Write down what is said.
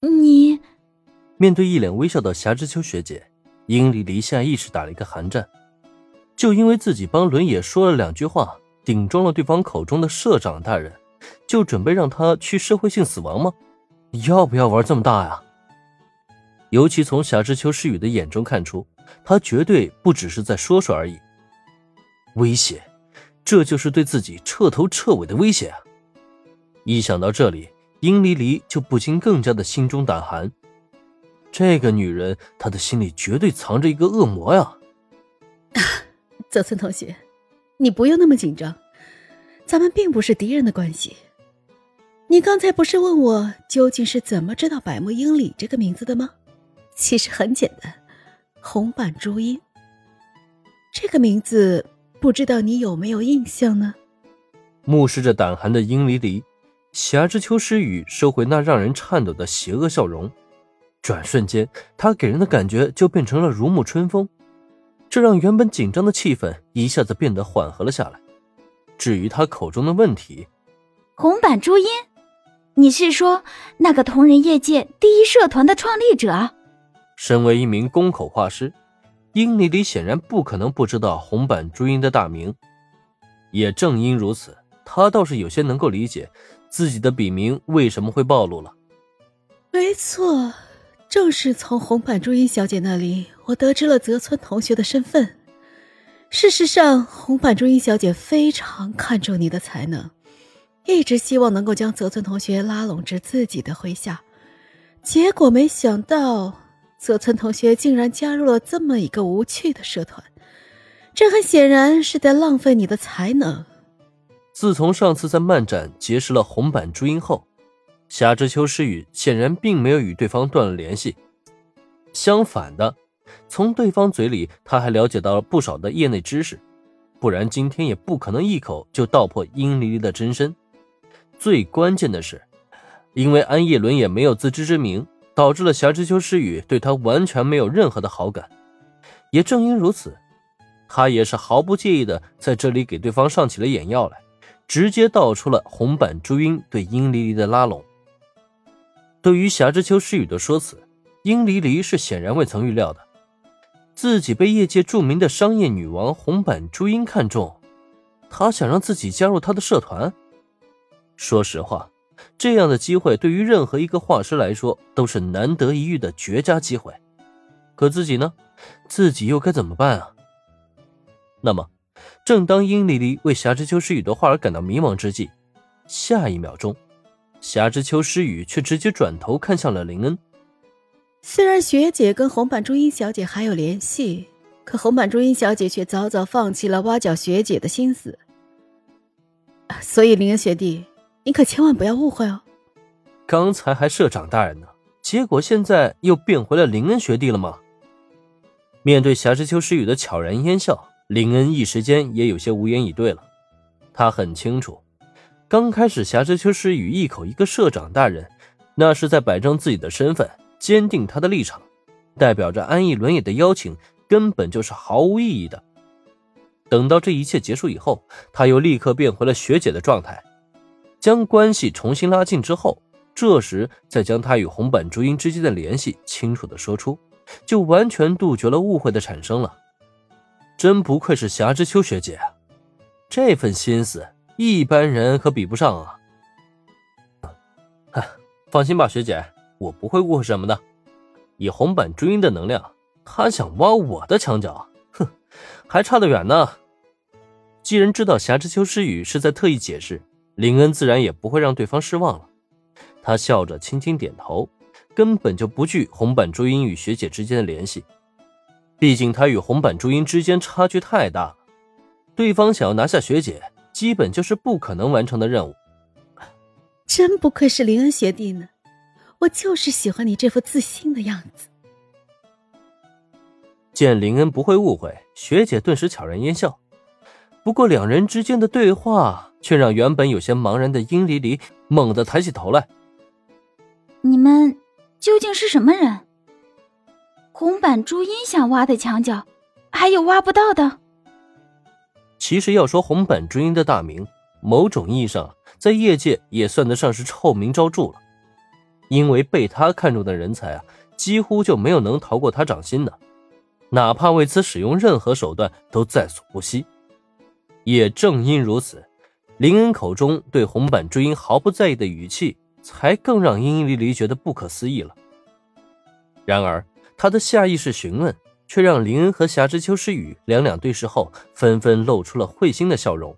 你面对一脸微笑的霞之秋学姐，殷离离下意识打了一个寒战。就因为自己帮轮野说了两句话，顶撞了对方口中的社长大人，就准备让他去社会性死亡吗？要不要玩这么大呀？尤其从霞之秋诗语的眼中看出，他绝对不只是在说说而已。威胁，这就是对自己彻头彻尾的威胁啊！一想到这里，殷离离就不禁更加的心中胆寒。这个女人，她的心里绝对藏着一个恶魔呀！泽村同学，你不用那么紧张，咱们并不是敌人的关系。你刚才不是问我究竟是怎么知道百木英里这个名字的吗？其实很简单，红板朱音这个名字，不知道你有没有印象呢？目视着胆寒的殷离离，霞之秋诗雨收回那让人颤抖的邪恶笑容，转瞬间，他给人的感觉就变成了如沐春风，这让原本紧张的气氛一下子变得缓和了下来。至于他口中的问题，红板朱茵，你是说那个同人业界第一社团的创立者？身为一名宫口画师，殷离离显然不可能不知道红板朱茵的大名。也正因如此，他倒是有些能够理解自己的笔名为什么会暴露了。没错，正是从红板朱音小姐那里，我得知了泽村同学的身份。事实上，红板朱音小姐非常看重你的才能，一直希望能够将泽村同学拉拢至自己的麾下。结果没想到。泽村同学竟然加入了这么一个无趣的社团，这很显然是在浪费你的才能。自从上次在漫展结识了红板朱茵后，夏之秋诗雨显然并没有与对方断了联系。相反的，从对方嘴里他还了解到了不少的业内知识，不然今天也不可能一口就道破殷离离的真身。最关键的是，因为安叶伦也没有自知之明。导致了霞之秋诗雨对他完全没有任何的好感，也正因如此，他也是毫不介意的在这里给对方上起了眼药来，直接道出了红板朱茵对殷离离的拉拢。对于夏之秋诗雨的说辞，殷离离是显然未曾预料的，自己被业界著名的商业女王红板朱茵看中，她想让自己加入她的社团。说实话。这样的机会对于任何一个画师来说都是难得一遇的绝佳机会，可自己呢？自己又该怎么办啊？那么，正当殷离离为霞之秋诗雨的话而感到迷茫之际，下一秒钟，霞之秋诗雨却直接转头看向了林恩。虽然学姐跟红板朱茵小姐还有联系，可红板朱茵小姐却早早放弃了挖角学姐的心思，所以林恩学弟。你可千万不要误会哦！刚才还社长大人呢，结果现在又变回了林恩学弟了吗？面对霞之秋诗雨的悄然烟笑，林恩一时间也有些无言以对了。他很清楚，刚开始霞之秋诗雨一口一个社长大人，那是在摆正自己的身份，坚定他的立场，代表着安逸伦也的邀请根本就是毫无意义的。等到这一切结束以后，他又立刻变回了学姐的状态。将关系重新拉近之后，这时再将他与红板朱茵之间的联系清楚的说出，就完全杜绝了误会的产生了。真不愧是霞之秋学姐，这份心思一般人可比不上啊！放心吧，学姐，我不会误会什么的。以红板朱茵的能量，他想挖我的墙角，哼，还差得远呢。既然知道霞之秋诗雨是在特意解释。林恩自然也不会让对方失望了，他笑着轻轻点头，根本就不惧红板朱茵与学姐之间的联系，毕竟他与红板朱茵之间差距太大了，对方想要拿下学姐，基本就是不可能完成的任务。真不愧是林恩学弟呢，我就是喜欢你这副自信的样子。见林恩不会误会，学姐顿时悄然烟笑。不过两人之间的对话却让原本有些茫然的殷离离猛地抬起头来。你们究竟是什么人？红板朱茵想挖的墙角，还有挖不到的。其实要说红板朱茵的大名，某种意义上在业界也算得上是臭名昭著了。因为被他看中的人才啊，几乎就没有能逃过他掌心的，哪怕为此使用任何手段都在所不惜。也正因如此，林恩口中对红板朱茵毫不在意的语气，才更让殷殷离离觉得不可思议了。然而，他的下意识询问，却让林恩和霞之秋诗雨两两对视后，纷纷露出了会心的笑容。